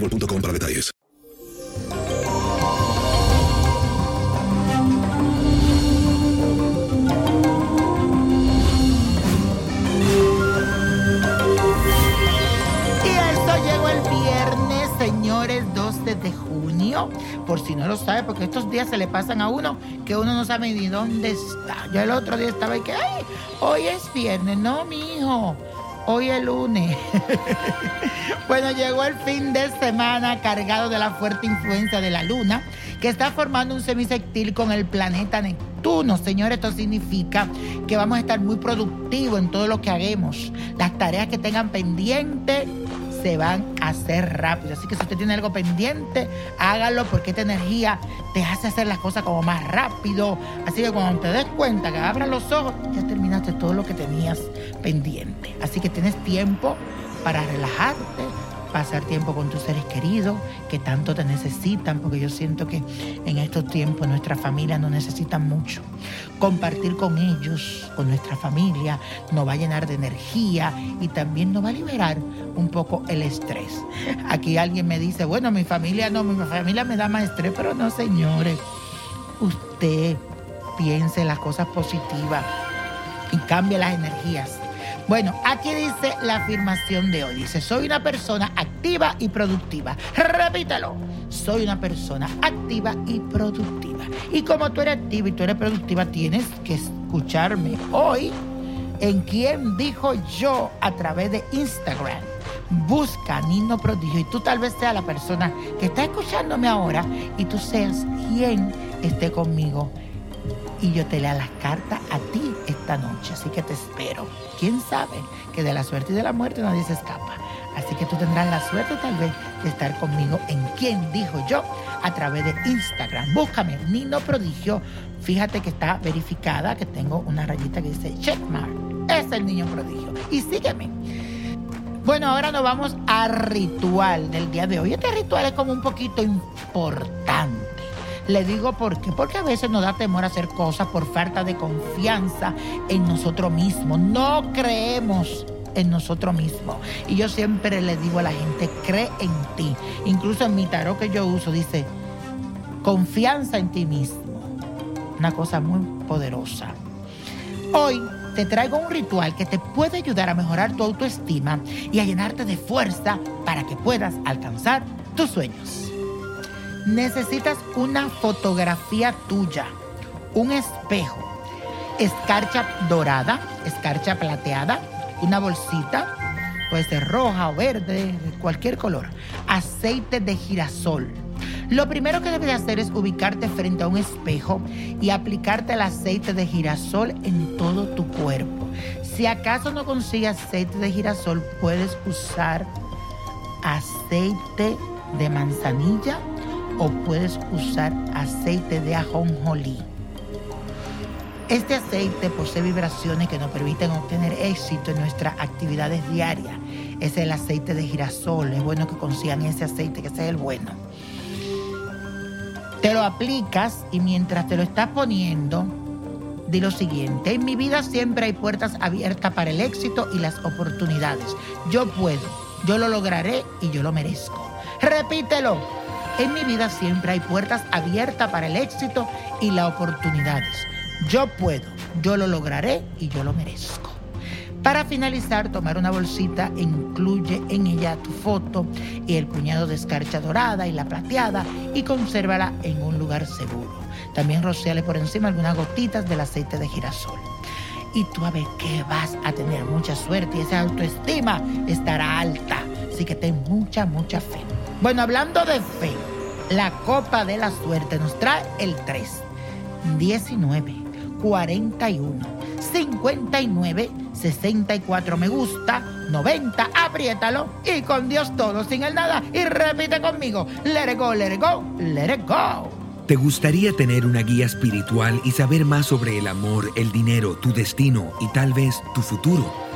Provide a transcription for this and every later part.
boostmobile.com para detalles. Y esto llegó el viernes, señores, 12 de junio. Por si no lo sabe, porque estos días se le pasan a uno que uno no sabe ni dónde está. Yo el otro día estaba y que, ay, hoy es viernes. No, mi hijo. Hoy es lunes. bueno, llegó el fin de semana cargado de la fuerte influencia de la luna, que está formando un semisectil con el planeta Neptuno. Señores, esto significa que vamos a estar muy productivos en todo lo que hagamos. Las tareas que tengan pendientes se van a hacer rápido. Así que si usted tiene algo pendiente, hágalo porque esta energía te hace hacer las cosas como más rápido. Así que cuando te des cuenta que abras los ojos, ya terminaste todo lo que tenías pendiente. Así que tienes tiempo para relajarte, pasar tiempo con tus seres queridos que tanto te necesitan, porque yo siento que en estos tiempos nuestra familia nos necesita mucho. Compartir con ellos, con nuestra familia, nos va a llenar de energía y también nos va a liberar un poco el estrés. Aquí alguien me dice, bueno, mi familia no, mi familia me da más estrés, pero no, señores. Usted piense en las cosas positivas y cambie las energías. Bueno, aquí dice la afirmación de hoy. Dice, soy una persona activa y productiva. Repítelo. Soy una persona activa y productiva. Y como tú eres activa y tú eres productiva, tienes que escucharme hoy en quien dijo yo a través de Instagram. Busca Nino Prodigio y tú tal vez seas la persona que está escuchándome ahora y tú seas quien esté conmigo y yo te lea las cartas a ti esta noche. Así que te espero. ¿Quién sabe que de la suerte y de la muerte nadie se escapa? Así que tú tendrás la suerte tal vez de estar conmigo en quien dijo yo a través de Instagram. Búscame Nino Prodigio. Fíjate que está verificada, que tengo una rayita que dice checkmark. Es el niño prodigio. Y sígueme. Bueno, ahora nos vamos al ritual del día de hoy. Este ritual es como un poquito importante. Le digo por qué. Porque a veces nos da temor hacer cosas por falta de confianza en nosotros mismos. No creemos en nosotros mismos. Y yo siempre le digo a la gente, cree en ti. Incluso en mi tarot que yo uso dice, confianza en ti mismo. Una cosa muy poderosa. Hoy te traigo un ritual que te puede ayudar a mejorar tu autoestima y a llenarte de fuerza para que puedas alcanzar tus sueños. Necesitas una fotografía tuya, un espejo, escarcha dorada, escarcha plateada, una bolsita, puede ser roja o verde, de cualquier color. Aceite de girasol. Lo primero que debes hacer es ubicarte frente a un espejo y aplicarte el aceite de girasol en todo tu cuerpo. Si acaso no consigues aceite de girasol, puedes usar aceite de manzanilla o puedes usar aceite de ajonjolí. Este aceite posee vibraciones que nos permiten obtener éxito en nuestras actividades diarias. Es el aceite de girasol. Es bueno que consigan ese aceite, que ese es el bueno. Te lo aplicas y mientras te lo estás poniendo, di lo siguiente. En mi vida siempre hay puertas abiertas para el éxito y las oportunidades. Yo puedo, yo lo lograré y yo lo merezco. Repítelo. En mi vida siempre hay puertas abiertas para el éxito y las oportunidades. Yo puedo, yo lo lograré y yo lo merezco. Para finalizar, tomar una bolsita e incluye en ella tu foto y el puñado de escarcha dorada y la plateada y consérvala en un lugar seguro. También rociale por encima algunas gotitas del aceite de girasol. Y tú a ver que vas a tener mucha suerte y esa autoestima estará alta. Así que ten mucha, mucha fe. Bueno, hablando de fe, la copa de la suerte nos trae el 3, 19. 41, 59, 64 me gusta, 90, apriétalo y con Dios todo, sin el nada. Y repite conmigo, let it go, let it go, let it go. ¿Te gustaría tener una guía espiritual y saber más sobre el amor, el dinero, tu destino y tal vez tu futuro?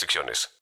restricciones.